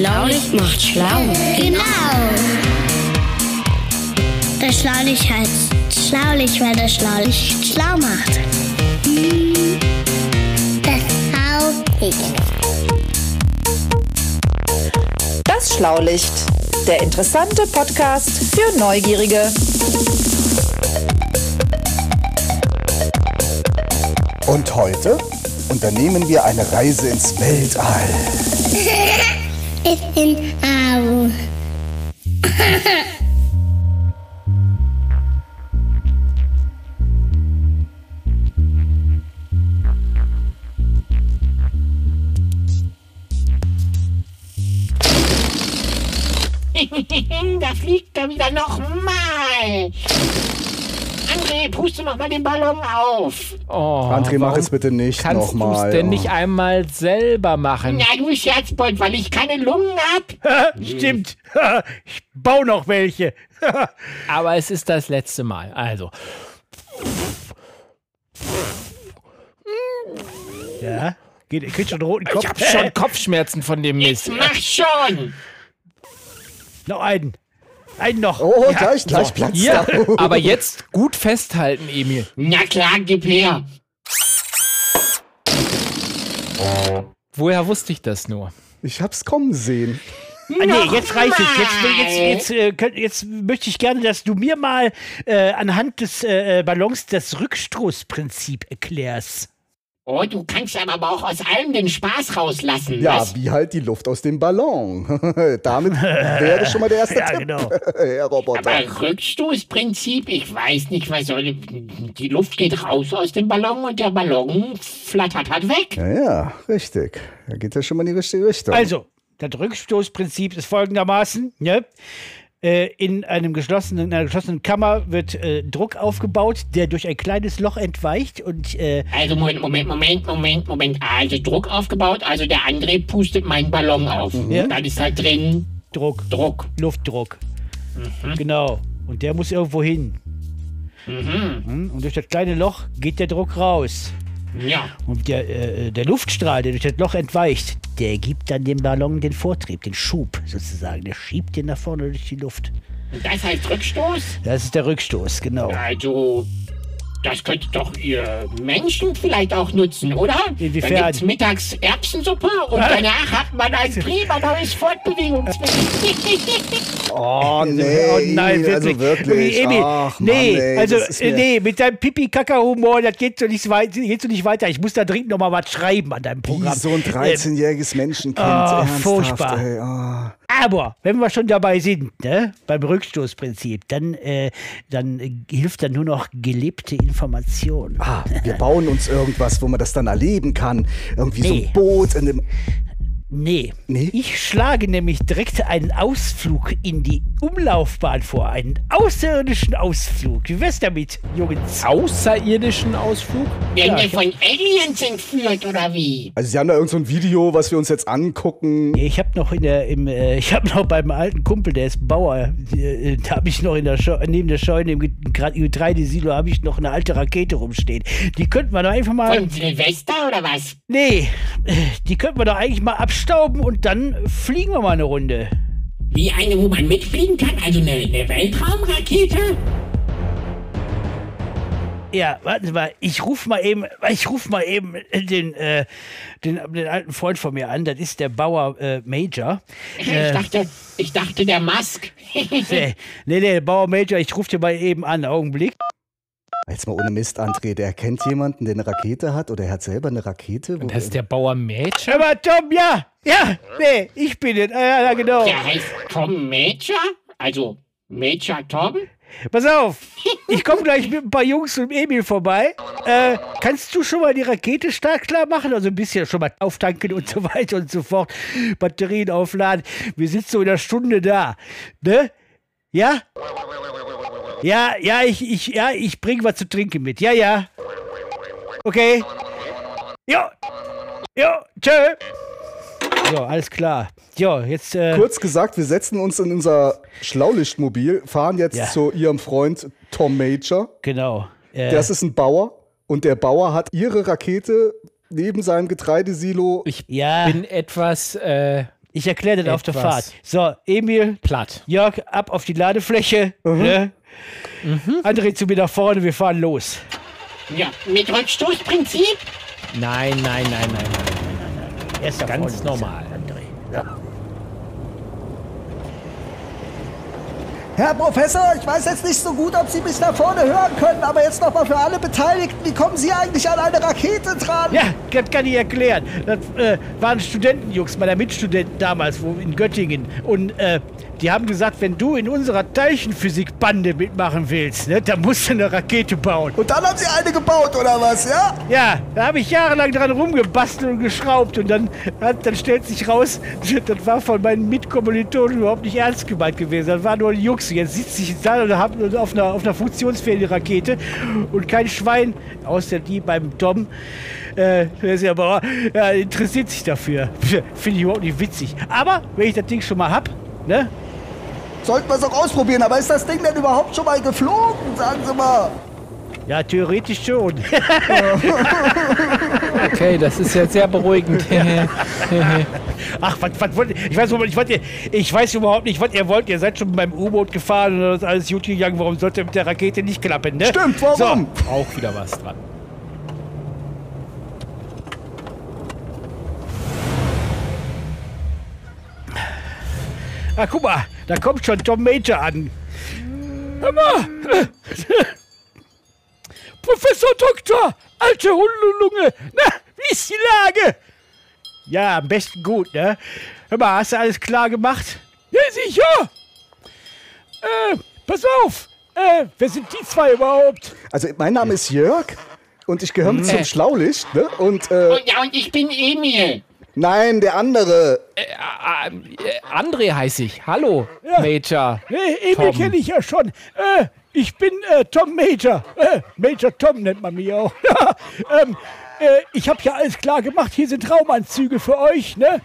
Schlaulicht macht schlau. Genau. Das Schlaulicht heißt Schlaulicht, weil das Schlaulicht schlau macht. Das Schlaulicht. Das Schlaulicht, der interessante Podcast für Neugierige. Und heute unternehmen wir eine Reise ins Weltall. Ich bin Au. da fliegt er wieder nochmal. André, puste noch mal den Ballon auf. Oh, André, mach es bitte nicht Kannst du nochmal. es denn Oh. nicht einmal selber machen? Ja, du Scherzbold, weil ich keine Lungen hab. Stimmt. Ich baue noch welche. Aber es ist das letzte Mal. Also, Ja. Geht, kriegt schon einen roten ich Kopf. habe schon Kopfschmerzen von dem Mist. Mach schon. Noch einen. Einen noch. Oh, gleich, gleich So, hier. er. Aber jetzt gut festhalten, Emil. Na klar, gib her. Woher wusste ich das nur? Ich hab's kommen sehen. Ah, nee, jetzt reicht es. Jetzt, jetzt, jetzt, äh, jetzt möchte ich gerne, dass du mir mal äh, anhand des äh, Ballons das Rückstoßprinzip erklärst. Oh, du kannst aber auch aus allem den Spaß rauslassen. Ja, was? wie halt die Luft aus dem Ballon. Damit wäre schon mal der erste Ja, Tipp, genau. Herr Roboter. Aber Rückstoßprinzip, ich weiß nicht, was soll. Die Luft geht raus aus dem Ballon und der Ballon flattert halt weg. Ja, ja, richtig. Da geht ja schon mal in die richtige Richtung. Also, das Rückstoßprinzip ist folgendermaßen: ne? äh, in, einem geschlossenen, in einer geschlossenen Kammer wird äh, Druck aufgebaut, der durch ein kleines Loch entweicht und äh, Also Moment, Moment, Moment, Moment, Moment. Also Druck aufgebaut, also der André pustet meinen Ballon auf. Ja. Dann ist halt drin Druck, Druck. Luftdruck. Genau. Und der muss irgendwo hin. Mhm. Und durch das kleine Loch geht der Druck raus. Ja. Und der, äh, der Luftstrahl, der durch das Loch entweicht, der gibt dann dem Ballon den Vortrieb, den Schub sozusagen. Der schiebt den nach vorne durch die Luft. Und das heißt Rückstoß? Das ist der Rückstoß, genau. Also, das könnte doch ihr Menschen vielleicht auch nutzen, oder? Inwiefern? Dann gibt's mittags Erbsensuppe und danach hat man ein prima neues Fortbewegungsmittel. oh, nee, oh nein, wirklich. Also wirklich. Emil, Ach, Mann, nee, ey, also nee, mit deinem Pipi-Kaka-Humor, das geht so, nicht weit, geht so nicht weiter. Ich muss da dringend noch mal was schreiben an deinem Wie Programm. so ein Ähm, 13-jähriges Menschenkind. oh, ernsthaft, furchtbar. Ey, oh. Aber wenn wir schon dabei sind, ne, beim Rückstoßprinzip, dann, äh, dann äh, hilft dann nur noch gelebte Information. Ah, wir bauen uns irgendwas, wo man das dann erleben kann. Irgendwie so Nee. ein Boot in dem. Nee. Nee? Ich schlage nämlich direkt einen Ausflug in die Umlaufbahn vor. Einen außerirdischen Ausflug. Wie wär's damit, Jungs? Außerirdischen Ausflug? Werden Ja, wir von Aliens entführt, oder wie? Also, Sie haben da irgend so ein Video, was wir uns jetzt angucken. Ich habe noch in der, im, äh, ich habe noch beim alten Kumpel, der ist Bauer, äh, da habe ich noch in der Scheu neben der Scheune im Getreidesilo habe ich noch eine alte Rakete rumstehen. Die könnten wir doch einfach mal, Von Silvester oder was? nee, äh, die könnten wir doch eigentlich mal abstauben und dann fliegen wir mal eine Runde. Wie eine, wo man mitfliegen kann? Also eine, eine Weltraumrakete? Ja, warten Sie mal, ich ruf mal eben, ich ruf mal eben den, äh, den, den alten Freund von mir an, das ist der Bauer äh, Major. Ich Äh, dachte, ich dachte der Musk. nee, nee, Bauer Major, ich ruf den mal eben an, Augenblick. Jetzt mal ohne Mist, André. Der kennt jemanden, der eine Rakete hat oder er hat selber eine Rakete. Wo Das ist der Bauer Mädchen? Hör mal, Tom, ja, ja, nee, ich bin es, ah, ja, ja, genau. Der heißt Tom Major? Also Major Tom? Pass auf, ich komme gleich mit ein paar Jungs und Emil vorbei. Äh, kannst du schon mal die Rakete stark klar machen? Also ein bisschen schon mal auftanken und so weiter und so fort. Batterien aufladen. Wir sind so in einer Stunde da. Ne? Ja? Ja, ja, ich, ich, ja, ich bring was zu trinken mit. Ja, ja. Okay. Jo. Jo, tschö. So, alles klar. Jo, jetzt, äh, Kurz gesagt, wir setzen uns in unser Schlaulichtmobil, fahren jetzt Ja. zu ihrem Freund Tom Major. genau. Äh, Das ist ein Bauer und der Bauer hat ihre Rakete neben seinem Getreidesilo. Ich Ja. bin etwas äh, Ich erkläre das auf der. Fahrt. So, Emil, Platt. Jörg, ab auf die Ladefläche. Ne? André zu mir nach vorne, wir fahren los. Ja, mit Rückstoßprinzip? Nein, nein, nein, nein, nein. Erst Ganz normal. André. Ja. Herr Professor, ich weiß jetzt nicht so gut, ob Sie mich da vorne hören können, aber jetzt nochmal für alle Beteiligten, wie kommen Sie eigentlich an eine Rakete dran? Ja, das kann ich erklären. Das äh, waren Studentenjungs meiner Mitstudenten damals wo in Göttingen. Und äh, die haben gesagt, wenn du in unserer Teilchenphysikbande mitmachen willst, ne, dann musst du eine Rakete bauen. Und dann haben Sie eine gebaut, oder was, ja? Ja, da habe ich jahrelang dran rumgebastelt und geschraubt und dann, hat, dann stellt sich raus, das war von meinen Mitkommilitonen überhaupt nicht ernst gemeint gewesen. Das war nur ein Jux. Jetzt sitzt ich da und hab auf einer, auf einer funktionsfähigen Rakete und kein Schwein, außer die beim Dom, äh, der ist ja aber, ja, interessiert sich dafür. Finde ich überhaupt nicht witzig. Aber, wenn ich das Ding schon mal hab, ne? Sollten wir es auch ausprobieren, aber ist das Ding denn überhaupt schon mal geflogen, sagen Sie mal? Ja, theoretisch schon. Okay, das ist ja sehr beruhigend. Ach, was, was wollt ihr? Ich weiß, überhaupt nicht, was ihr, ich weiß überhaupt nicht, was ihr wollt. Ihr seid schon beim U-Boot gefahren und das ist alles gut gegangen. Warum sollte mit der Rakete nicht klappen, ne? Stimmt, warum? Auch wieder was dran. Ah, guck mal, da kommt schon Tom Major an. Hör mal. Professor Doktor, alte Hundelunge. Na, wie ist die Lage? Ja, am besten gut, ne? Hör mal, hast du alles klar gemacht? Ja, sicher. Äh, pass auf. Äh, wer sind die zwei überhaupt? Also, mein Name ist Jörg und ich gehöre mit zum. Schlaulicht, ne? Und, Oh äh, ja, und ich bin Emil. Nein, der andere. Äh, äh, André heiße ich. Hallo, Major. Hey, Emil Tom. kenne ich ja schon. Äh, ich bin äh, Tom Major. Äh, Major Tom nennt man mich auch. ähm, äh, ich habe ja alles klar gemacht. Hier sind Raumanzüge für euch, ne?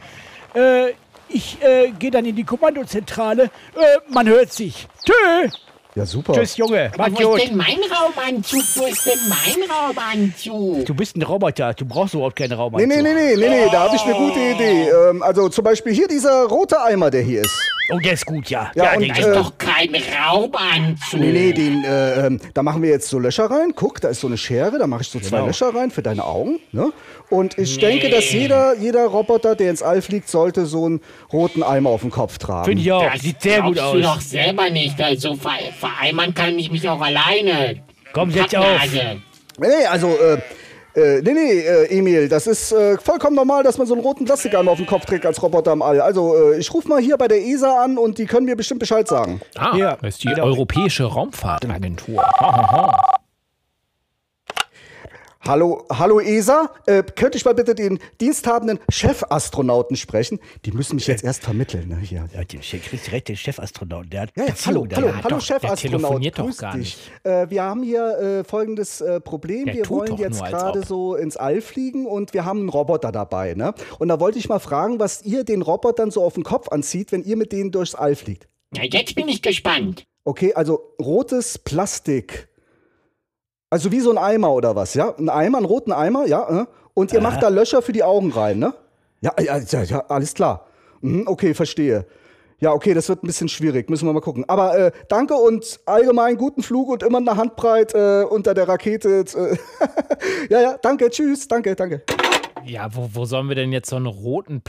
Äh, ich äh, gehe dann in die Kommandozentrale. Äh, man hört sich. Tschö. Ja, super. Tschüss, Junge. Aber Mach wo ist denn mein Raumanzug? Wo ist denn mein Raumanzug? Du bist ein Roboter. Du brauchst überhaupt keine Nee, Raumanzug. nee, nee, nee, nee, nee, da habe ich eine gute Idee. Ähm, also zum Beispiel hier dieser rote Eimer, der hier ist. Oh, der ist gut, ja. Ja, und, den Da ist äh, doch kein Raumanzug. Nee, nee, den, äh, ähm, da machen wir jetzt so Löcher rein. Guck, da ist so eine Schere, da mache ich so zwei Genau. Löcher rein für deine Augen. Ne? Und ich denke, dass jeder, jeder Roboter, der ins All fliegt, sollte so einen roten Eimer auf dem Kopf tragen. Finde ich auch. Das Sieht sehr gut aus. doch selber nicht. Also ver vereimern kann ich mich auch alleine. Komm, setz auf. Nee, also, äh, äh, nee, nee, äh, Emil, das ist äh, vollkommen normal, dass man so einen roten Plastikeimer auf dem Kopf trägt als Roboter im All. Also, äh, ich rufe mal hier bei der ESA an und die können mir bestimmt Bescheid sagen. Ah, Ja, das ist die. Europäische Raumfahrtagentur. Hallo, hallo ESA, äh, könnte ich mal bitte den diensthabenden Chefastronauten sprechen? Die müssen mich jetzt erst vermitteln. Ne? Hier. Ja, den kriegst direkt den Chefastronauten. Der hat Ja, ja, hallo, hallo. Ja, hallo doch, der Chefastronaut, doch grüß gar dich. Äh, wir haben hier äh, folgendes äh, Problem. Der wir wollen doch jetzt gerade so ins All fliegen und wir haben einen Roboter dabei. Ne? Und da wollte ich mal fragen, was ihr den Robotern so auf den Kopf anzieht, wenn ihr mit denen durchs All fliegt. Na, jetzt bin ich gespannt. Okay, also rotes Plastik. Also wie so ein Eimer oder was, ja? Ein Eimer, einen roten Eimer, ja? äh? Und ihr macht da Löcher für die Augen rein, ne? Ja, ja, ja, ja alles klar. Mhm, okay, verstehe. Ja, okay, das wird ein bisschen schwierig, müssen wir mal gucken. Aber äh, danke und allgemein guten Flug und immer eine Handbreit äh, unter der Rakete. Äh, ja, ja, danke, tschüss, danke, danke. Ja, wo, wo sollen wir denn jetzt so einen roten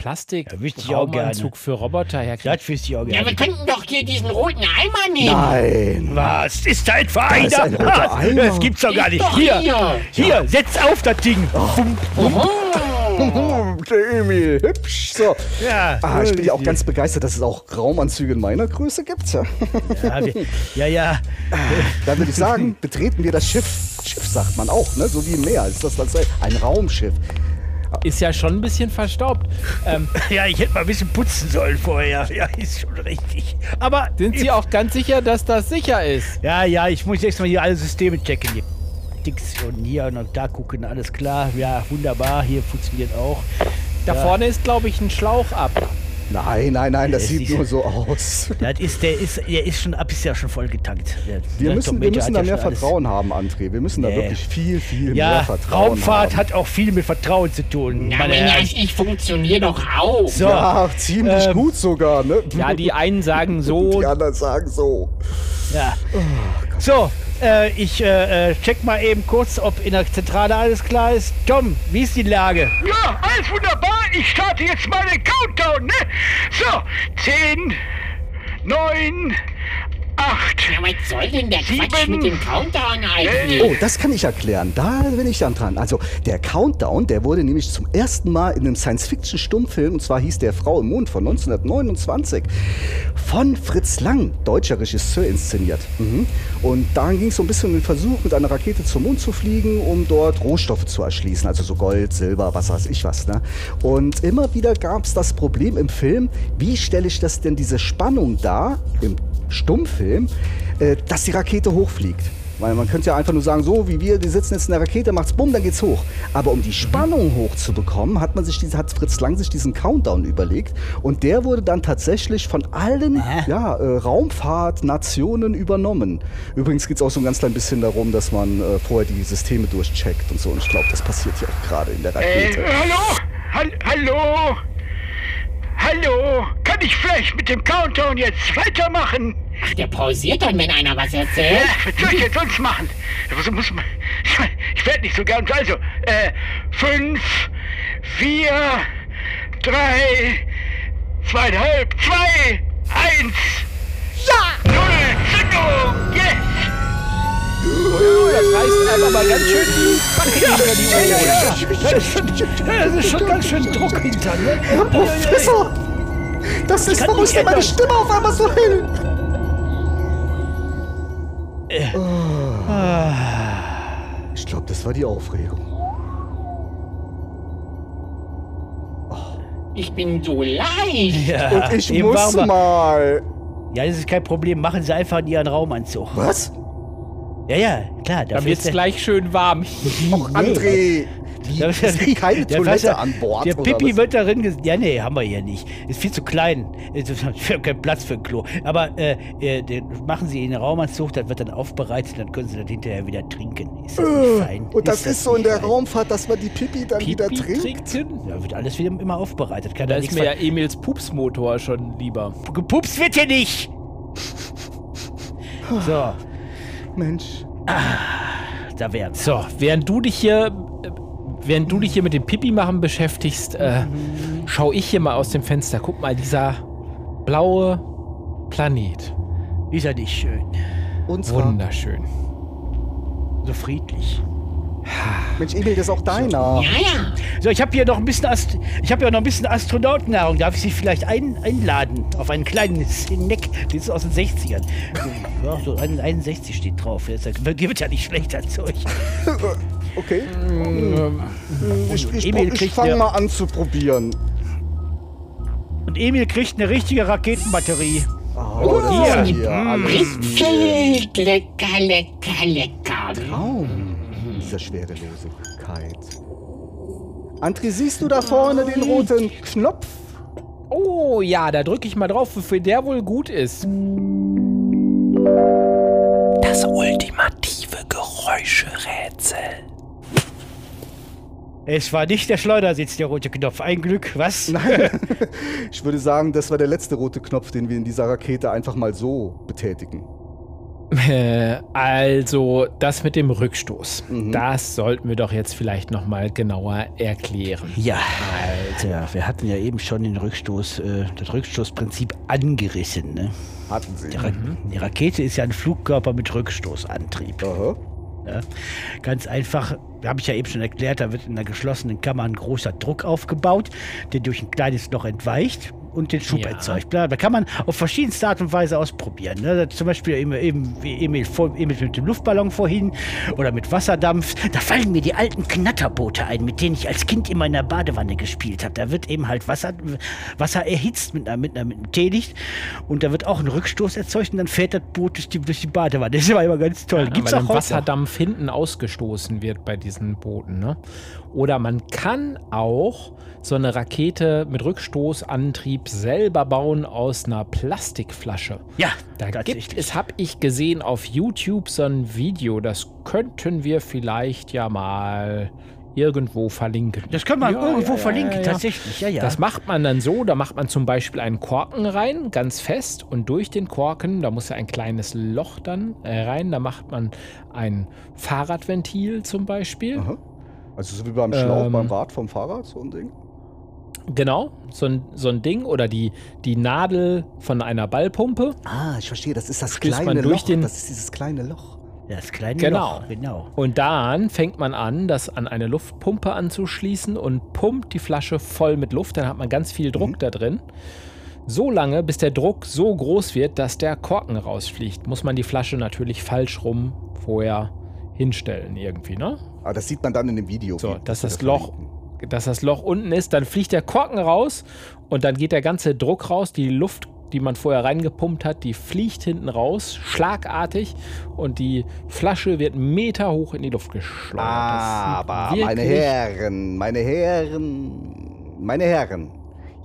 Ja, wüsste ich auch für Roboter herkriegen? Das wüsste ich auch Ja, gerne. wir könnten doch hier diesen roten Eimer nehmen. Nein. Was? Ist da etwa ist einer? ein roter Eimer. Das gibt's doch gar nicht. Doch Hier, hier. hier, setz auf das Ding. Der Emil, hübsch. So. Ja, Ah, ich bin ja auch ganz begeistert, dass es auch Raumanzüge in meiner Größe gibt. Ja. Ja, wir, ja, ja. Dann würde ich sagen, betreten wir das Schiff. Schiff sagt man auch, ne? So wie im Meer. Ist das dann so ein Raumschiff? Ist ja schon ein bisschen verstaubt. Ähm, Ja, ich hätte mal ein bisschen putzen sollen vorher. Ja, ist schon richtig. Aber sind Sie auch ganz sicher, dass das sicher ist? Ja, ja, ich muss jetzt mal hier alle Systeme checken. Hier. Dix und hier und da gucken, alles klar. Ja, wunderbar. Hier funktioniert auch. Da Ja. vorne ist, glaube ich, ein Schlauch ab. Nein, nein, nein, das Der sieht ist- nur so aus. Das ist, der ist, der ist schon ab, ist ja schon voll getankt. Der, Wir müssen, wir müssen da ja mehr alles- Vertrauen haben, André. Wir müssen da Nee. wirklich viel, viel mehr Ja, Vertrauen Raumfahrt haben. hat auch viel mit Vertrauen zu tun. Na, meine Herren. das ich funktioniere doch auch. So, Ja, ziemlich Ähm, gut sogar, ne? Ja, die einen sagen so, Die anderen sagen so. ja. Oh, So, äh, ich äh, äh, check mal eben kurz, ob in der Zentrale alles klar ist. Tom, wie ist die Lage? Ja, alles wunderbar. Ich starte jetzt mal den Countdown, ne? So, 10, 9, 8. Ja, was soll denn der Quatsch Sieben. mit dem Countdown eigentlich? Oh, das kann ich erklären. Da bin ich dann dran. Also, der Countdown, der wurde nämlich zum ersten Mal in einem Science-Fiction-Stummfilm, und zwar hieß der Frau im Mond von 1929, von Fritz Lang, deutscher Regisseur, inszeniert. Mhm. Und darin ging es so ein bisschen um den Versuch, mit einer Rakete zum Mond zu fliegen, um dort Rohstoffe zu erschließen. Also so Gold, Silber, was weiß ich was. Ne? Und immer wieder gab es das Problem im Film, wie stelle ich das denn, diese Spannung dar, im Stummfilm, äh, dass die Rakete hochfliegt. Weil man könnte ja einfach nur sagen, so wie wir, die sitzen jetzt in der Rakete, macht's bumm, dann geht's hoch. Aber um die Spannung hochzubekommen, hat man sich diese, hat Fritz Lang sich diesen Countdown überlegt und der wurde dann tatsächlich von allen ja, äh, Raumfahrtnationen übernommen. Übrigens geht's auch so ein ganz klein bisschen darum, dass man äh, vorher die Systeme durchcheckt und so. Und ich glaube, das passiert ja auch gerade in der Äh, Rakete. hallo? Hall hallo? Hallo? Kann ich vielleicht mit dem Countdown jetzt weitermachen? Ach, der pausiert dann, wenn einer was erzählt. Ja, was soll ich jetzt sonst machen? Was muss man, ich werde nicht so gern. Also, äh, fünf, vier, drei, zweieinhalb, zwei, eins. Ja! Null, Zündung, yes! Das reißt einem aber ganz schön die Backe hinter die Ohren. Das ist schon, das ist schon ganz schön Druck hinter, ne? Herr Professor! Das ist, warum ist denn meine. Stimme auf einmal so hell? Ich glaube, das war die Aufregung. Ich bin so leicht. Ja, Und ich muss mal. Ja, das ist kein Problem. Machen Sie einfach in Ihren Raumanzug. Was? Ja, ja, klar. Dann ist der- gleich schön warm. Och, André! Wie, Da- es gibt keine der Toilette Wasser- an Bord, Der Pipi was? wird darin ges Ja, nee, haben wir hier nicht. Ist viel zu klein. Ist- Wir haben keinen Platz für ein Klo. Aber äh, äh, den machen Sie in den Raumanzug, das wird dann aufbereitet, dann können Sie das hinterher wieder trinken. Ist das nicht fein? Äh, Und das ist, so in der fein? Raumfahrt, dass man die Pipi dann wieder Pipi trinkt. trinken? Ja, wird alles wieder immer aufbereitet. Kann Da da ist mir ja Emils Pupsmotor schon lieber. Gepupst wird hier nicht! So, Mensch. da wär's. So, während du dich hier, äh, während du dich hier mit dem Pipi machen beschäftigst, äh, schau ich hier mal aus dem Fenster. Guck mal, dieser blaue Planet. Ist er nicht schön? Und zwar, Wunderschön. So friedlich. Mensch, Emil, das ist auch deiner. Ja, ja. So, ich habe hier noch ein bisschen Ast ich habe ja noch ein bisschen Astronautennahrung. Darf ich Sie vielleicht ein einladen auf einen kleinen Snack? Das ist aus den 60ern. So, ja, so 61 steht drauf. Die wird ja nicht schlechter Zeug. Okay. Ähm, Ich, ich, Emil ich kriegt fange mal an zu probieren. Und Emil kriegt eine richtige Raketenbatterie. Oh, das hier. ist hier alles Ritzelt, lecker, lecker, lecker. Traum. Dieser Schwerelosigkeit. André, siehst du da vorne den roten Knopf? oh ja, da drücke ich mal drauf, wofür der wohl gut ist. Das ultimative Geräuscherätsel. Es war nicht der Schleudersitz, der rote Knopf. Ein Glück, was? Ich würde sagen, das war der letzte rote Knopf, den wir in dieser Rakete einfach mal so betätigen. Äh, also, das mit dem Rückstoß. Mhm. Das sollten wir doch jetzt vielleicht nochmal genauer erklären. Ja, Alter, wir hatten ja eben schon den Rückstoß, äh, das Rückstoßprinzip angerissen. Ne? Hatten sie. Die, Ra die Rakete ist ja ein Flugkörper mit Rückstoßantrieb. Aha. Ja? Ganz einfach, habe ich ja eben schon erklärt, da wird in einer geschlossenen Kammer ein großer Druck aufgebaut, der durch ein kleines Loch entweicht und den Schub Ja. erzeugt. Da kann man auf verschiedenste Art und Weise ausprobieren. Ne? Zum Beispiel eben, eben Emil mit dem Luftballon vorhin oder mit Wasserdampf. Da fallen mir die alten Knatterboote ein, mit denen ich als Kind immer in der Badewanne gespielt habe. Da wird eben halt Wasser, Wasser erhitzt mit, einer, mit, einer, mit einem Teelicht und da wird auch ein Rückstoß erzeugt und dann fährt das Boot durch die, durch die Badewanne. Das war immer ganz toll. Gibt's weil auch heute noch. Wasserdampf hinten ausgestoßen wird bei diesen Booten. Ne? Oder man kann auch so eine Rakete mit Rückstoßantrieb Selber bauen aus einer Plastikflasche. Ja, Da gibt es, habe ich gesehen auf YouTube so ein Video, das könnten wir vielleicht ja mal irgendwo verlinken. Das können wir Ja, irgendwo ja, verlinken, ja, ja. tatsächlich. Ja, ja. Das macht man dann so, da macht man zum Beispiel einen Korken rein, ganz fest, und durch den Korken, da muss ja ein kleines Loch dann äh, rein, da macht man ein Fahrradventil zum Beispiel. Aha. Also so wie beim Schlauch, Ähm. beim Rad vom Fahrrad, so ein Ding. Genau, so ein, so ein Ding oder die, die Nadel von einer Ballpumpe. Ah, ich verstehe, das ist das Stößt man kleine durch Loch. den- Das ist dieses kleine Loch. das kleine Genau. Loch, genau. Und dann fängt man an, das an eine Luftpumpe anzuschließen und pumpt die Flasche voll mit Luft. Dann hat man ganz viel Druck da drin. So lange, bis der Druck so groß wird, dass der Korken rausfliegt, muss man die Flasche natürlich falsch rum vorher hinstellen irgendwie, ne? Aber das sieht man dann in dem Video. So, dass das das Loch, verlinken. Dass das Loch unten ist, dann fliegt der Korken raus und dann geht der ganze Druck raus, die Luft, die man vorher reingepumpt hat, die fliegt hinten raus, schlagartig und die Flasche wird Meter hoch in die Luft geschleudert. Sieht Aber meine Herren, meine Herren, meine Herren.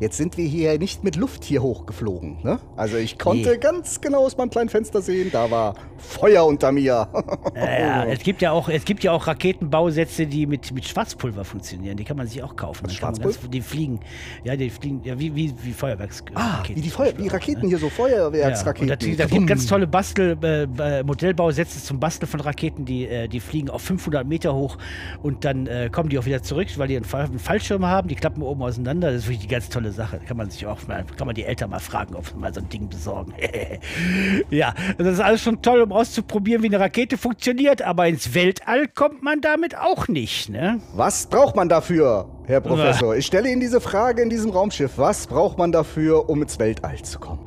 Jetzt sind wir hier nicht mit Luft hier hochgeflogen. Ne? Also ich konnte Nee. ganz genau aus meinem kleinen Fenster sehen, da war Feuer unter mir. Ja, es gibt ja auch, es gibt ja auch Raketenbausätze, die mit, mit Schwarzpulver funktionieren. Die kann man sich auch kaufen. Man Schwarzpulver? ganz- Die fliegen, ja, die fliegen, ja, wie, wie, wie Feuerwerks. ah, wie die, Feuer, wie ne? Raketen hier, so Feuerwerksraketen. Ja, da, da gibt ganz tolle Bastel, äh, äh, Modellbausätze zum Basteln von Raketen, die, äh, die fliegen auf 500 Meter hoch und dann äh, kommen die auch wieder zurück, weil die einen, Fall, einen Fallschirm haben, die klappen oben auseinander. Das ist wirklich eine ganz tolle Sache. Kann man sich auch mal, kann man die Eltern mal fragen, ob sie mal so ein Ding besorgen. ja, das ist alles schon toll, um auszuprobieren, wie eine Rakete funktioniert, aber ins Weltall kommt man damit auch nicht, ne? Was braucht man dafür, Herr Professor? Ich stelle Ihnen diese Frage in diesem Raumschiff. Was braucht man dafür, um ins Weltall zu kommen?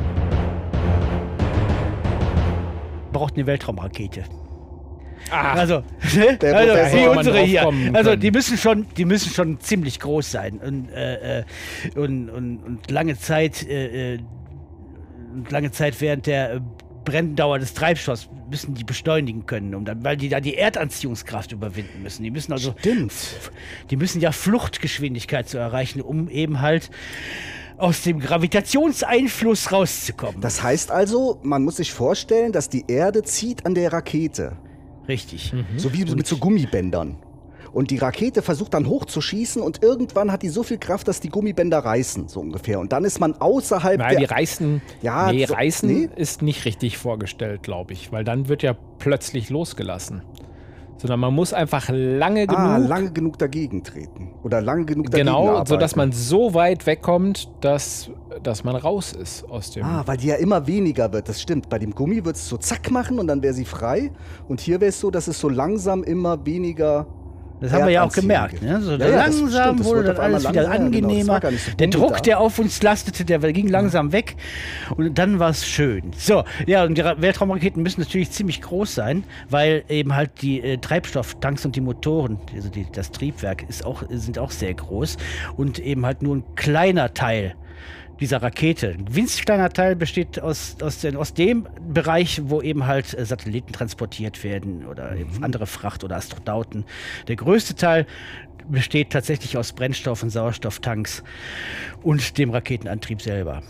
braucht eine Weltraumrakete. Ah, Also, Der also Professor. wie unsere hier. Also die müssen schon, die müssen schon ziemlich groß sein und, äh, äh, und, und, und lange Zeit, äh, äh, und lange Zeit während der äh, Brenndauer des Treibstoffs müssen die beschleunigen können, um dann, weil die da die Erdanziehungskraft überwinden müssen. Die müssen also, Stimmt. die müssen ja Fluchtgeschwindigkeit zu erreichen, um eben halt aus dem Gravitationseinfluss rauszukommen. Das heißt also, man muss sich vorstellen, dass die Erde zieht an der Rakete. Richtig. So wie mit so Gummibändern. Und die Rakete versucht dann hochzuschießen und irgendwann hat die so viel Kraft, dass die Gummibänder reißen, so ungefähr. Und dann ist man außerhalb Nein, die der... reißen, Ja, nee, so- reißen nee. ist nicht richtig vorgestellt, glaube ich, weil dann wird ja plötzlich losgelassen. Sondern man muss einfach lange genug, Ah, lange genug dagegen treten. Oder lange genug dagegen genau, arbeiten. sodass man so weit wegkommt, dass, dass man raus ist aus dem. Ah, weil die ja immer weniger wird, das stimmt. Bei dem Gummi wird es so zack machen und dann wäre sie frei. Und hier wäre es so, dass es so langsam immer weniger. Das haben wir ja auch gemerkt. Ne? So Ja, ja, das langsam das wurde das auf einmal alles wieder langsam, genau, das angenehmer. nicht so der Druck, da. der auf uns lastete, der ging langsam weg. Und dann war es schön. So, ja, und die Ra- Weltraumraketen müssen natürlich ziemlich groß sein, weil eben halt die äh, Treibstofftanks und die Motoren, also die, das Triebwerk, ist auch, sind auch sehr groß. Und eben halt nur ein kleiner Teil dieser Rakete. Ein winzig kleiner Teil besteht aus, aus, den, aus dem Bereich, wo eben halt äh, Satelliten transportiert werden oder eben andere Fracht oder Astronauten. Der größte Teil besteht tatsächlich aus Brennstoff- und Sauerstofftanks und dem Raketenantrieb selber.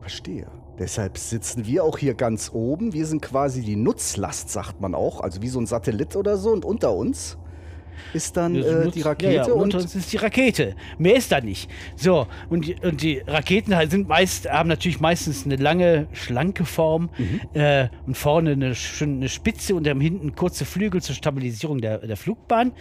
Verstehe. Deshalb sitzen wir auch hier ganz oben. Wir sind quasi die Nutzlast, sagt man auch. Also wie so ein Satellit oder so. Und unter uns ist dann äh, die Rakete. ja, ja, und und ist die Rakete. Mehr ist da nicht. So, und die, und die Raketen halt sind meist, haben natürlich meistens eine lange, schlanke Form Mhm. äh, und vorne eine, eine Spitze und dann hinten kurze Flügel zur Stabilisierung der, der Flugbahn.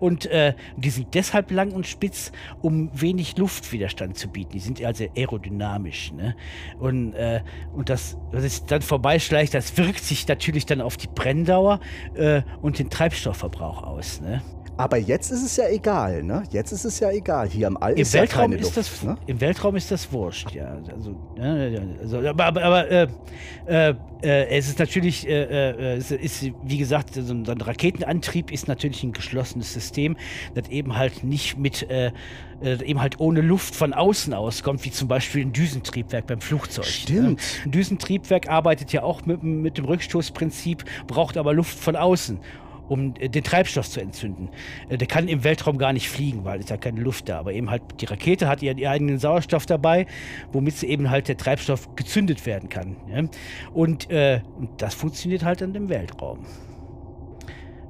Und äh, die sind deshalb lang und spitz, um wenig Luftwiderstand zu bieten. Die sind also aerodynamisch. Ne? Und, äh, und das, was es dann vorbeischleicht, das wirkt sich natürlich dann auf die Brenndauer äh, und den Treibstoffverbrauch aus. Ne? Aber jetzt ist es ja egal, ne? Jetzt ist es ja egal. Hier im All Im ist Weltraum ja keine ist Luft, das ne? im Weltraum ist das wurscht, ja. Also, also aber, aber, aber äh, äh, äh, es ist natürlich, äh, äh, es ist, wie gesagt, so ein, Raketenantrieb ist natürlich ein geschlossenes System, das eben halt nicht mit eben halt ohne Luft von außen auskommt, wie zum Beispiel ein Düsentriebwerk beim Flugzeug. Stimmt. Ne? Ein Düsentriebwerk arbeitet ja auch mit, mit dem Rückstoßprinzip, braucht aber Luft von außen um äh, den Treibstoff zu entzünden. Äh, der kann im Weltraum gar nicht fliegen, weil es ja keine Luft da. Aber eben halt die Rakete hat ihren, eigenen Sauerstoff dabei, womit sie eben halt der Treibstoff gezündet werden kann. Und, äh, das funktioniert halt dann im Weltraum.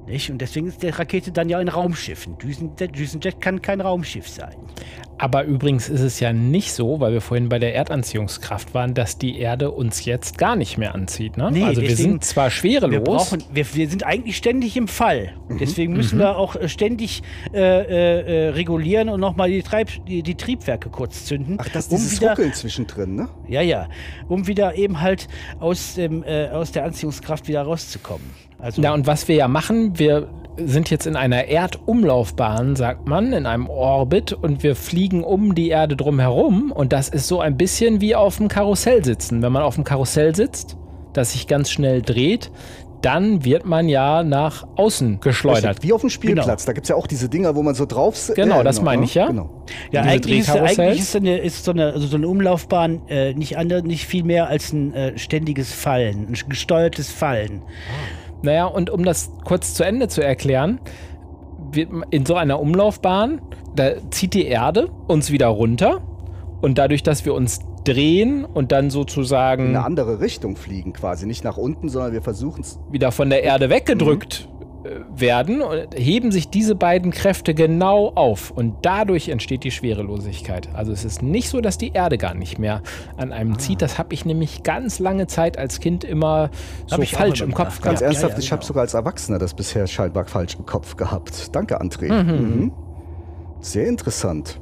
Nicht? Und deswegen ist die Rakete dann ja ein Raumschiff. Ein Düsenjet, Düsenjet kann kein Raumschiff sein. Aber übrigens ist es ja nicht so, weil wir vorhin bei der Erdanziehungskraft waren, dass die Erde uns jetzt gar nicht mehr anzieht. Ne? Nee, also wir sind zwar schwerelos. Wir, brauchen, wir, wir sind eigentlich ständig im Fall. Mhm. Deswegen müssen wir auch äh, ständig äh, äh, äh, regulieren und nochmal die, Treib, die, die Triebwerke kurz zünden. Ach, das ist um dieses wieder, Ruckeln zwischendrin, ne? Ja, ja. Um wieder eben halt aus, dem, äh, aus der Anziehungskraft wieder rauszukommen. Also, Ja, und was wir ja machen, wir sind jetzt in einer Erdumlaufbahn, sagt man, in einem Orbit und wir fliegen um die Erde drumherum und das ist so ein bisschen wie auf dem Karussell sitzen. Wenn man auf dem Karussell sitzt, das sich ganz schnell dreht, dann wird man ja nach außen geschleudert. Wie auf dem Spielplatz. Da gibt es ja auch diese Dinger, wo man so drauf sitzt. Genau, das meine ich, ja. Genau. ja, eigentlich ist, eigentlich ist, so eine, ist so eine, also so eine Umlaufbahn äh, nicht, andere, nicht viel mehr als ein äh, ständiges Fallen, ein gesteuertes Fallen. Naja, und um das kurz zu Ende zu erklären, in so einer Umlaufbahn, da zieht die Erde uns wieder runter und dadurch, dass wir uns drehen und dann In sozusagen eine andere Richtung fliegen quasi. Nicht nach unten, sondern wir versuchen es. wieder von der Erde weggedrückt äh, werden, und heben sich diese beiden Kräfte genau auf und dadurch entsteht die Schwerelosigkeit. Also es ist nicht so, dass die Erde gar nicht mehr an einem zieht. Das habe ich nämlich ganz lange Zeit als Kind immer so falsch im Kopf gehabt. Ganz Ja, ernsthaft, ja, ich habe genau. sogar als Erwachsener das bisher scheinbar falsch im Kopf gehabt. Danke, André. Mhm. Sehr interessant.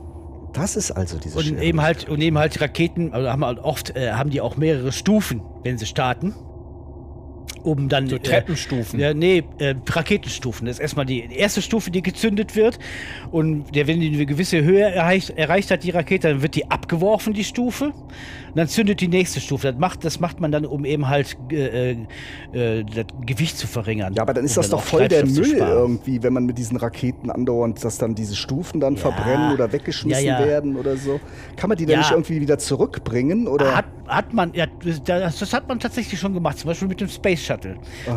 Das ist also diese Und eben halt, und eben halt Raketen, also haben halt oft äh, haben die auch mehrere Stufen, wenn sie starten. Um dann. So Treppenstufen. Äh, ja, nee, äh, Raketenstufen. Das ist erstmal die erste Stufe, die gezündet wird. Und der, wenn die eine gewisse Höhe erreicht, erreicht hat, die Rakete, dann wird die abgeworfen, die Stufe. Und dann zündet die nächste Stufe. Das macht, das macht man dann, um eben halt äh, äh, das Gewicht zu verringern. Ja, aber dann ist um das doch voll der Müll irgendwie, wenn man mit diesen Raketen andauernd, dass dann diese Stufen dann verbrennen oder weggeschmissen Ja, ja. werden oder so. Kann man die dann Ja. nicht irgendwie wieder zurückbringen? Oder? Hat, hat man, ja, das, das hat man tatsächlich schon gemacht, zum Beispiel mit dem Space Shuttle.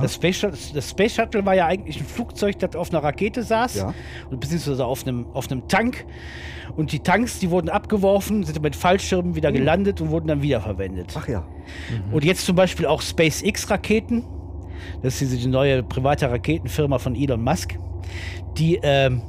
Das Space, Shuttle. das Space Shuttle war ja eigentlich ein Flugzeug, das auf einer Rakete saß, Ja. und beziehungsweise auf einem, auf einem Tank. Und die Tanks, die wurden abgeworfen, sind mit Fallschirmen wieder gelandet und wurden dann wiederverwendet. Ach ja. Und jetzt zum Beispiel auch SpaceX-Raketen. Das ist diese neue private Raketenfirma von Elon Musk. Die, ähm,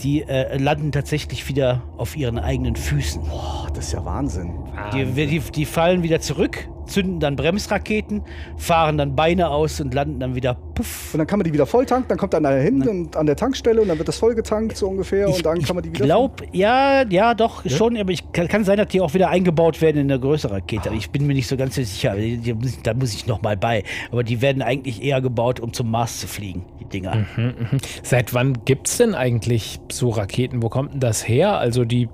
die äh, landen tatsächlich wieder auf ihren eigenen Füßen. Boah, das ist ja Wahnsinn. Die, die, die fallen wieder zurück, zünden dann Bremsraketen, fahren dann Beine aus und landen dann wieder puff. Und dann kann man die wieder volltanken, dann kommt einer hin und an der Tankstelle und dann wird das vollgetankt so ungefähr und dann kann man die ich wieder. glaub, ja, ja, doch, schon, aber ich kann, kann sein, dass die auch wieder eingebaut werden in eine größere Rakete. Ich bin mir nicht so ganz sicher, da muss ich noch mal bei. Aber die werden eigentlich eher gebaut, um zum Mars zu fliegen, die Dinger. Seit wann gibt es denn eigentlich so Raketen? Wo kommt denn das her? Also die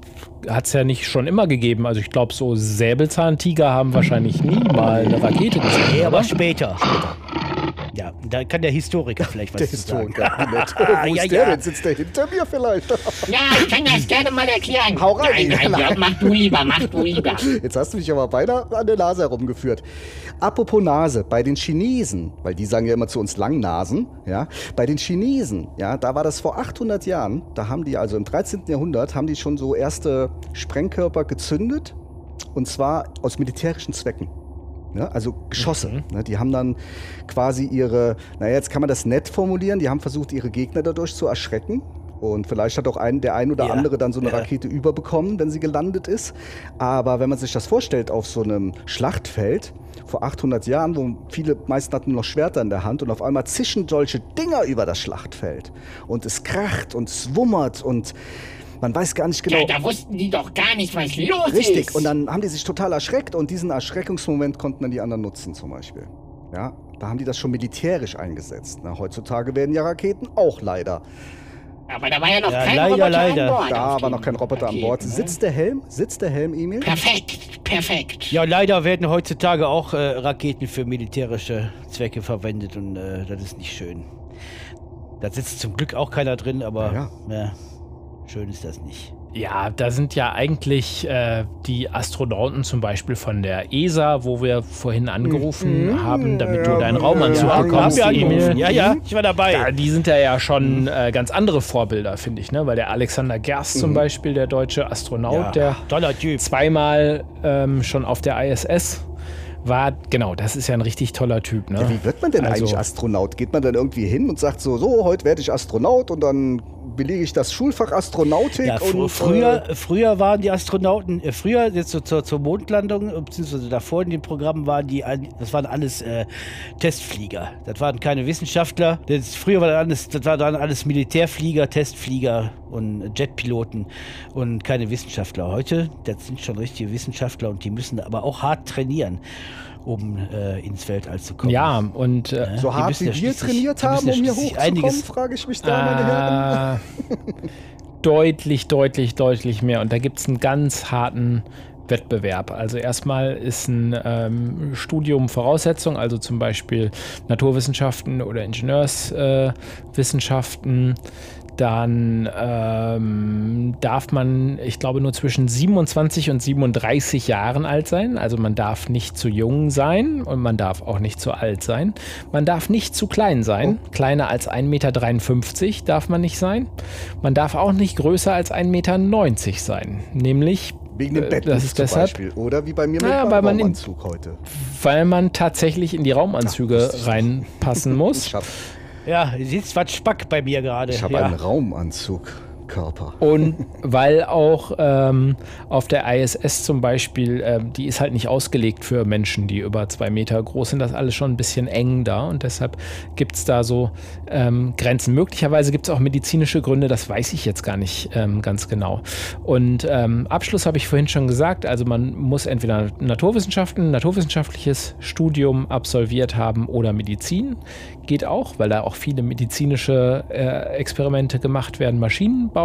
hat es ja nicht schon immer gegeben. Also ich glaube, so Säbelzahntiger haben wahrscheinlich nie mal eine Rakete gesehen. Nee, aber später. Ja, da kann der Historiker vielleicht was Der zu sagen. Historiker. wie nett. Oh, wo Ja, ist der ja. denn? Sitzt der hinter mir vielleicht? Ja, ich kann das gerne mal erklären. Hau rein. Nein, nein, Jörg, mach du lieber, mach du lieber. Jetzt hast du mich aber beinahe an der Nase herumgeführt. Apropos Nase, bei den Chinesen, weil die sagen ja immer zu uns Langnasen, ja, bei den Chinesen, ja, da war das vor 800 Jahren, da haben die also im 13. Jahrhundert, haben die schon so erste Sprengkörper gezündet und zwar aus militärischen Zwecken. Ja, also Geschosse. Ne, die haben dann quasi ihre, naja, jetzt kann man das nett formulieren, die haben versucht, ihre Gegner dadurch zu erschrecken. Und vielleicht hat auch ein, der ein oder Ja, andere dann so eine ja. Rakete überbekommen, wenn sie gelandet ist. Aber wenn man sich das vorstellt auf so einem Schlachtfeld vor 800 Jahren, wo viele meisten hatten noch Schwerter in der Hand und auf einmal zischen solche Dinger über das Schlachtfeld. Und es kracht und es wummert und man weiß gar nicht genau. Ja, da wussten die doch gar nicht, was los ist. Richtig, und dann haben die sich total erschreckt und diesen Erschreckungsmoment konnten dann die anderen nutzen zum Beispiel. Ja, da haben die das schon militärisch eingesetzt. Na, heutzutage werden ja Raketen auch leider. Aber da war ja noch Ja, kein leider, Roboter leider. an Bord. Da war noch kein Roboter an Bord. Ne? Sitzt der Helm? Sitzt der Helm, Emil? Perfekt, perfekt. Ja, leider werden heutzutage auch äh, Raketen für militärische Zwecke verwendet und äh, das ist nicht schön. Da sitzt zum Glück auch keiner drin, aber Ja. ja. Schön ist das nicht. Ja, da sind ja eigentlich äh, die Astronauten zum Beispiel von der ESA, wo wir vorhin angerufen haben, damit du deinen Raumanzug ja, bekommst, wir Emil. angerufen. Ja, ja, ich war dabei. Ja, die sind ja, ja schon äh, ganz andere Vorbilder, finde ich, ne? Weil der Alexander Gerst zum Beispiel, der deutsche Astronaut, Ja, der toller Typ. zweimal ähm, schon auf der ISS war, genau, das ist ja ein richtig toller Typ, ne? Ja, wie wird man denn Also- eigentlich Astronaut? Geht man dann irgendwie hin und sagt so, so, heute werde ich Astronaut und dann belege ich das Schulfach Astronautik Ja, fr und früher, äh, früher waren die Astronauten, äh, früher jetzt so zur, zur Mondlandung, äh, beziehungsweise davor in dem Programm waren die, das waren alles äh, Testflieger. Das waren keine Wissenschaftler. Das, früher war das alles, das waren dann alles Militärflieger, Testflieger und Jetpiloten und keine Wissenschaftler. Heute, das sind schon richtige Wissenschaftler und die müssen aber auch hart trainieren, um äh, ins Weltall zu kommen. ja, und äh, so die hart wie ja wir trainiert haben, ja um hier hochzukommen, einiges- frage ich mich da, meine Herren. Äh, deutlich, deutlich, deutlich mehr. Und da gibt es einen ganz harten Wettbewerb. Also erstmal ist ein ähm, Studium Voraussetzung, also zum Beispiel Naturwissenschaften oder Ingenieurswissenschaften. Äh. Dann ähm, darf man, ich glaube, nur zwischen 27 und 37 Jahren alt sein. Also man darf nicht zu jung sein und man darf auch nicht zu alt sein. Man darf nicht zu klein sein. Kleiner als 1,53 Meter darf man nicht sein. Man darf auch nicht größer als 1,90 Meter sein. Nämlich Wegen dem äh, Bett das ist zum deshalb, Beispiel. Oder wie bei mir mit Naja, weil man in- Raumanzug heute. weil man tatsächlich in die Raumanzüge ich reinpassen muss. Habe Ja, sitzt was Spack bei mir gerade. ich hab ja. einen Raumanzug. Körper. Und weil auch ähm, auf der ISS zum Beispiel, ähm, die ist halt nicht ausgelegt für Menschen, die über zwei Meter groß sind. Das ist alles schon ein bisschen eng da und deshalb gibt es da so ähm, Grenzen. Möglicherweise gibt es auch medizinische Gründe, das weiß ich jetzt gar nicht ähm, ganz genau. Und ähm, Abschluss habe ich vorhin schon gesagt, also man muss entweder Naturwissenschaften, naturwissenschaftliches Studium absolviert haben oder Medizin. Geht auch, weil da auch viele medizinische äh, Experimente gemacht werden. Maschinenbau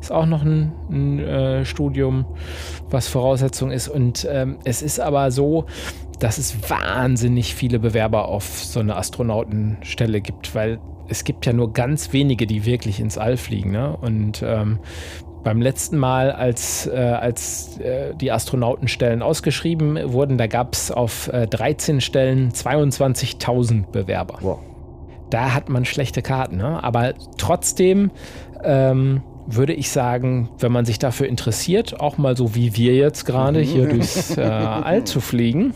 ist auch noch ein, ein äh, Studium, was Voraussetzung ist. Und ähm, es ist aber so, dass es wahnsinnig viele Bewerber auf so eine Astronautenstelle gibt, weil es gibt ja nur ganz wenige, die wirklich ins All fliegen. Ne? Und ähm, beim letzten Mal, als, äh, als äh, die Astronautenstellen ausgeschrieben wurden, da gab es auf äh, 13 Stellen 22.000 Bewerber. Wow. Da hat man schlechte Karten, ne? aber trotzdem ähm, würde ich sagen, wenn man sich dafür interessiert, auch mal so wie wir jetzt gerade hier durchs äh, All zu fliegen,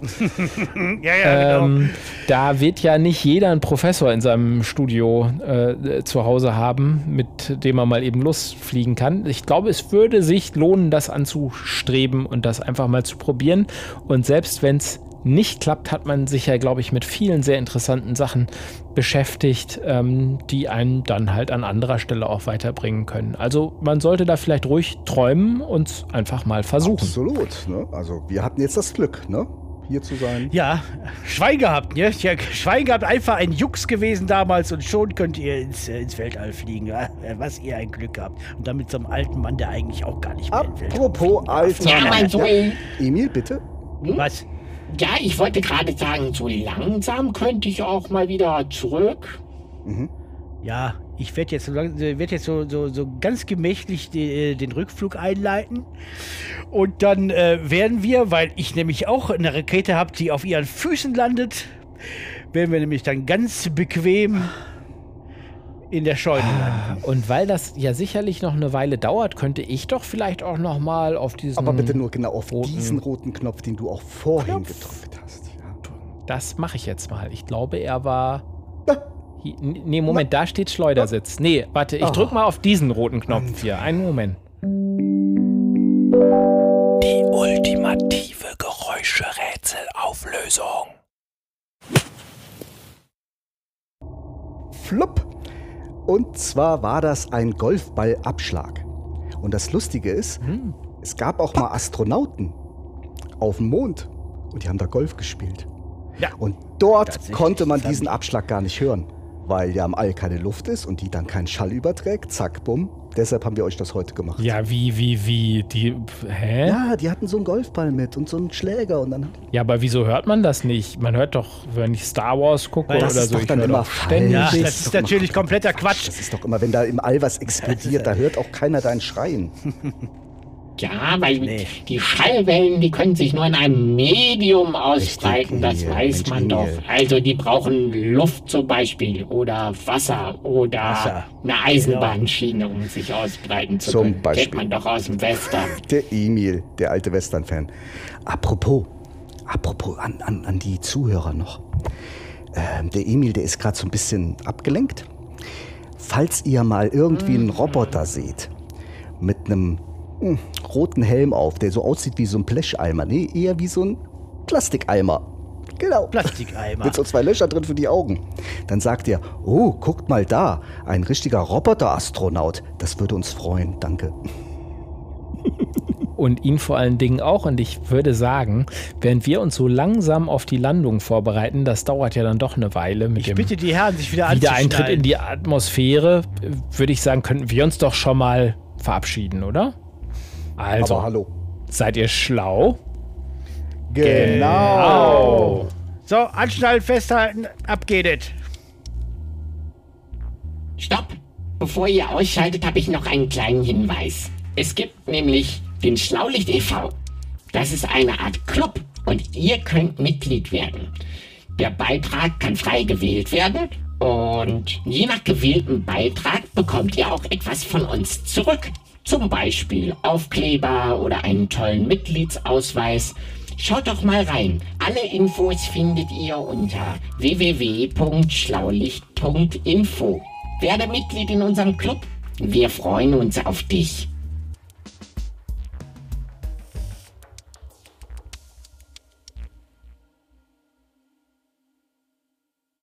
ja, ja, genau. ähm, da wird ja nicht jeder einen Professor in seinem Studio äh, zu Hause haben, mit dem man mal eben losfliegen kann. Ich glaube, es würde sich lohnen, das anzustreben und das einfach mal zu probieren. Und selbst wenn es nicht klappt, hat man sich ja, glaube ich, mit vielen sehr interessanten Sachen beschäftigt, ähm, die einen dann halt an anderer Stelle auch weiterbringen können. Also man sollte da vielleicht ruhig träumen und einfach mal versuchen. Absolut. Ne? Also wir hatten jetzt das Glück, ne? hier zu sein. Ja, Schwein gehabt, ne? Ja, Schwein gehabt, einfach ein Jux gewesen damals und schon könnt ihr ins, äh, ins Weltall fliegen. Ja, was ihr ein Glück habt. Und damit so einem alten Mann, der eigentlich auch gar nicht mehr Weltall Apropos alter Ja, Mann. Sohn. Emil, bitte. Was? Ja, ich wollte gerade sagen, so langsam könnte ich auch mal wieder zurück. Ja, ich werde jetzt, so äh, werd jetzt so, so, so ganz gemächlich de, äh, den Rückflug einleiten. Und dann äh, werden wir, weil ich nämlich auch eine Rakete habe, die auf ihren Füßen landet, werden wir nämlich dann ganz bequem in der Scheune landen. Und weil das ja sicherlich noch eine Weile dauert, könnte ich doch vielleicht auch noch mal auf diesen. Aber bitte nur genau auf roten- diesen roten Knopf, den du auch vorhin gedrückt hast. Ja. Das mache ich jetzt mal. Ich glaube, er war. Nee, Moment, da steht Schleudersitz. Nee, warte, ich drück mal auf diesen roten Knopf hier. Einen Moment. Die ultimative Geräuscherätselauflösung. Flupp. Und zwar war das ein Golfballabschlag. Und das Lustige ist, Hm. es gab auch mal Astronauten auf dem Mond und die haben da Golf gespielt. Ja. Und dort konnte man diesen Abschlag gar nicht hören. weil ja im All keine Luft ist und die dann keinen Schall überträgt. Zack, bumm. Deshalb haben wir euch das heute gemacht. Ja, wie, wie, wie? Die. Hä? Ja, Ja, die hatten so einen Golfball mit und so einen Schläger und dann. aber wieso hört man das nicht? Man hört doch, wenn ich Star Wars gucke Das oder ist so, doch ich dann immer doch ständig. Ja, Das das ist ist natürlich kompletter Quatsch. Das ist doch immer, wenn da im All was explodiert, da hört auch keiner dein Schreien. Ja, weil Nee. die Schallwellen, die können sich nur in einem Medium ausbreiten, das weiß man doch. Also die brauchen Luft zum Beispiel oder Wasser oder Wasser. eine Eisenbahnschiene, um sich ausbreiten zu Zum können. Beispiel. Kennt man doch aus dem Western. Der Emil, der alte Western-Fan. Apropos, apropos an, an, an die Zuhörer noch. Ähm, der Emil, der ist gerade so ein bisschen abgelenkt. Falls ihr mal irgendwie einen Roboter seht, mit einem roten Helm auf, der so aussieht wie so ein Blecheimer, nee, eher wie so ein Plastikeimer. Genau. Plastikeimer. Mit so zwei Löcher drin für die Augen. Dann sagt ihr, oh, guckt mal da, ein richtiger Roboter-Astronaut. Das würde uns freuen, danke. Und ihn vor allen Dingen auch. Und ich würde sagen, während wir uns so langsam auf die Landung vorbereiten, das dauert ja dann doch eine Weile mit Ich dem bitte die Herren, sich wieder Wiedereintritt in die Atmosphäre, würde ich sagen, könnten wir uns doch schon mal verabschieden, oder? Also, Aber hallo. seid ihr schlau? Genau. So, anschnallen, festhalten, ab geht es. Stopp! Bevor ihr ausschaltet, habe ich noch einen kleinen Hinweis. Es gibt nämlich den Schlaulicht e.V. Das ist eine Art Club und ihr könnt Mitglied werden. Der Beitrag kann frei gewählt werden und je nach gewähltem Beitrag bekommt ihr auch etwas von uns zurück. Zum Beispiel Aufkleber oder einen tollen Mitgliedsausweis. Schaut doch mal rein. Alle Infos findet ihr unter www.schlaulicht.info. Werde Mitglied in unserem Club. Wir freuen uns auf dich.